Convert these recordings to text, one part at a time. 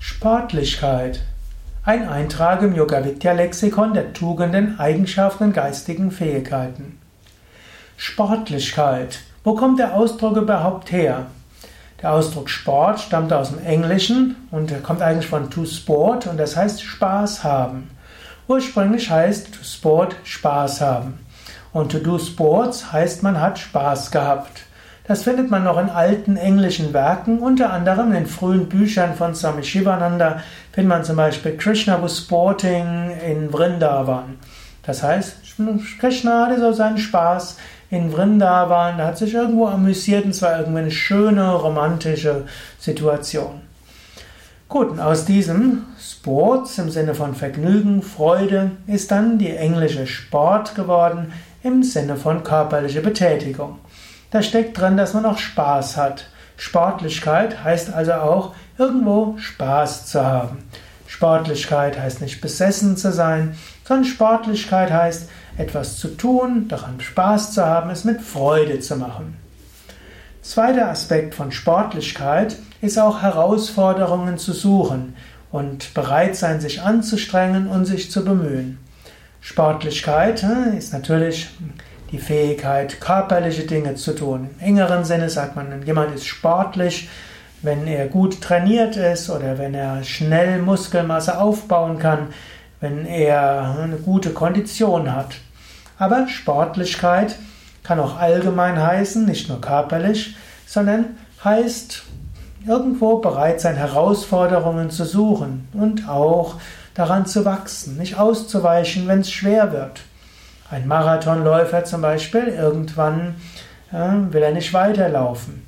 Sportlichkeit. Ein Eintrag im Yoga Vidya Lexikon der Tugenden, Eigenschaften und geistigen Fähigkeiten. Sportlichkeit. Wo kommt der Ausdruck überhaupt her? Der Ausdruck Sport stammt aus dem Englischen und kommt eigentlich von to sport und das heißt Spaß haben. Ursprünglich heißt to sport Spaß haben. Und to do sports heißt man hat Spaß gehabt. Das findet man noch in alten englischen Werken, unter anderem in den frühen Büchern von Swami Shivananda findet man zum Beispiel Krishna was sporting in Vrindavan. Das heißt, Krishna hatte so seinen Spaß in Vrindavan, hat sich irgendwo amüsiert und zwar irgendwie eine schöne, romantische Situation. Gut, und aus diesem Sports im Sinne von Vergnügen, Freude ist dann die englische Sport geworden im Sinne von körperliche Betätigung. Da steckt drin, dass man auch Spaß hat. Sportlichkeit heißt also auch irgendwo Spaß zu haben. Sportlichkeit heißt nicht besessen zu sein, sondern Sportlichkeit heißt etwas zu tun, daran Spaß zu haben, es mit Freude zu machen. Zweiter Aspekt von Sportlichkeit ist auch Herausforderungen zu suchen und bereit sein, sich anzustrengen und sich zu bemühen. Sportlichkeit hm, ist natürlich die Fähigkeit, körperliche Dinge zu tun. Im engeren Sinne sagt man, jemand ist sportlich, wenn er gut trainiert ist oder wenn er schnell Muskelmasse aufbauen kann, wenn er eine gute Kondition hat. Aber Sportlichkeit kann auch allgemein heißen, nicht nur körperlich, sondern heißt irgendwo bereit sein, Herausforderungen zu suchen und auch daran zu wachsen, nicht auszuweichen, wenn es schwer wird. Ein Marathonläufer zum Beispiel, irgendwann äh, will er nicht weiterlaufen.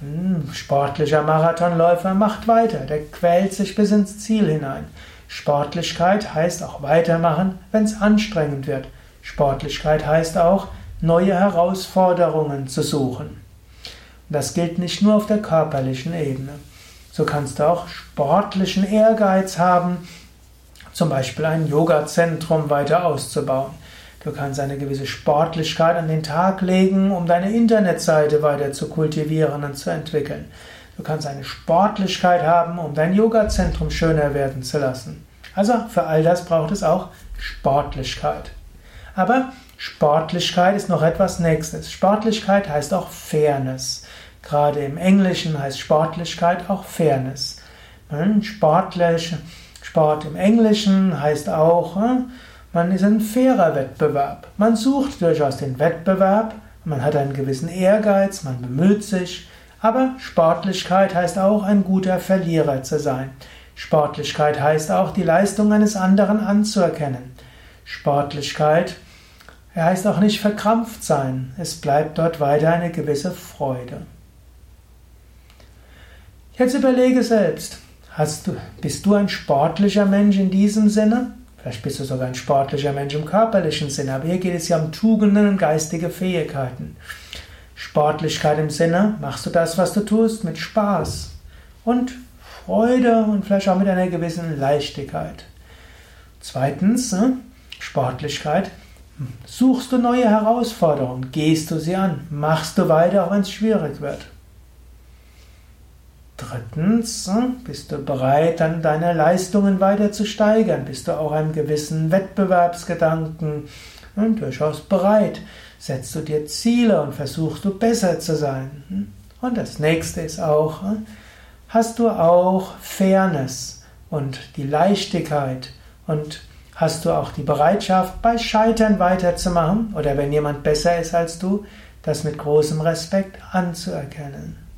Ein sportlicher Marathonläufer macht weiter, der quält sich bis ins Ziel hinein. Sportlichkeit heißt auch weitermachen, wenn es anstrengend wird. Sportlichkeit heißt auch, neue Herausforderungen zu suchen. Das gilt nicht nur auf der körperlichen Ebene. So kannst du auch sportlichen Ehrgeiz haben, zum Beispiel ein Yoga-Zentrum weiter auszubauen. Du kannst eine gewisse Sportlichkeit an den Tag legen, um deine Internetseite weiter zu kultivieren und zu entwickeln. Du kannst eine Sportlichkeit haben, um dein Yoga-Zentrum schöner werden zu lassen. Also für all das braucht es auch Sportlichkeit. Aber Sportlichkeit ist noch etwas Nächstes. Sportlichkeit heißt auch Fairness. Gerade im Englischen heißt Sportlichkeit auch Fairness. Sportlich, Sport im Englischen heißt auch, hm, man ist ein fairer Wettbewerb. Man sucht durchaus den Wettbewerb, man hat einen gewissen Ehrgeiz, man bemüht sich, aber Sportlichkeit heißt auch, ein guter Verlierer zu sein. Sportlichkeit heißt auch, die Leistung eines anderen anzuerkennen. Sportlichkeit heißt auch nicht verkrampft sein. Es bleibt dort weiter eine gewisse Freude. Jetzt überlege selbst, hast du, bist du ein sportlicher Mensch in diesem Sinne? Vielleicht bist du sogar ein sportlicher Mensch im körperlichen Sinne, aber hier geht es ja um Tugenden und geistige Fähigkeiten. Sportlichkeit im Sinne, machst du das, was du tust, mit Spaß und Freude und vielleicht auch mit einer gewissen Leichtigkeit. Zweitens, ne, Sportlichkeit, suchst du neue Herausforderungen, gehst du sie an, machst du weiter, auch wenn es schwierig wird. Drittens, hm, bist du bereit, dann deine Leistungen weiter zu steigern? Bist du auch einem gewissen Wettbewerbsgedanken hm, durchaus bereit? Setzt du dir Ziele und versuchst du besser zu sein? Hm? Und das nächste ist auch, hast du auch Fairness und die Leichtigkeit und hast du auch die Bereitschaft, bei Scheitern weiterzumachen oder wenn jemand besser ist als du, das mit großem Respekt anzuerkennen.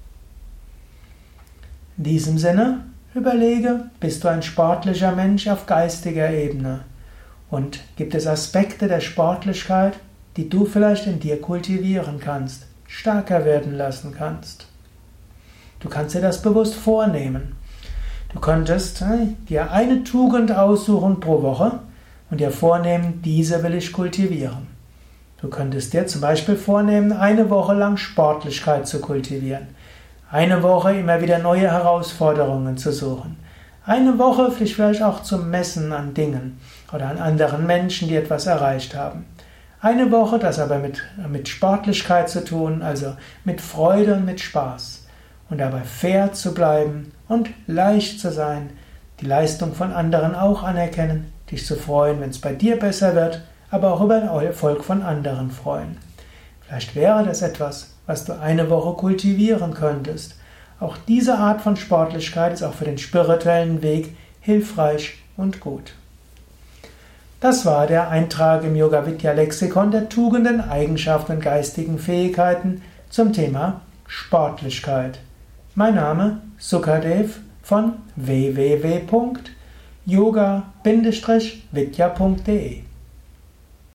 In diesem Sinne, überlege, bist du ein sportlicher Mensch auf geistiger Ebene? Und gibt es Aspekte der Sportlichkeit, die du vielleicht in dir kultivieren kannst, stärker werden lassen kannst? Du kannst dir das bewusst vornehmen. Du könntest äh, dir eine Tugend aussuchen pro Woche und dir vornehmen, diese will ich kultivieren. Du könntest dir zum Beispiel vornehmen, eine Woche lang Sportlichkeit zu kultivieren. Eine Woche immer wieder neue Herausforderungen zu suchen. Eine Woche vielleicht auch zu messen an Dingen oder an anderen Menschen, die etwas erreicht haben. Eine Woche, das aber mit, mit Sportlichkeit zu tun, also mit Freude und mit Spaß. Und dabei fair zu bleiben und leicht zu sein, die Leistung von anderen auch anerkennen, dich zu freuen, wenn es bei dir besser wird, aber auch über den Erfolg von anderen freuen. Vielleicht wäre das etwas, was du eine Woche kultivieren könntest. Auch diese Art von Sportlichkeit ist auch für den spirituellen Weg hilfreich und gut. Das war der Eintrag im Yoga Vidya Lexikon der Tugenden, Eigenschaften und geistigen Fähigkeiten zum Thema Sportlichkeit. Mein Name Sukadev von www.yoga-vidya.de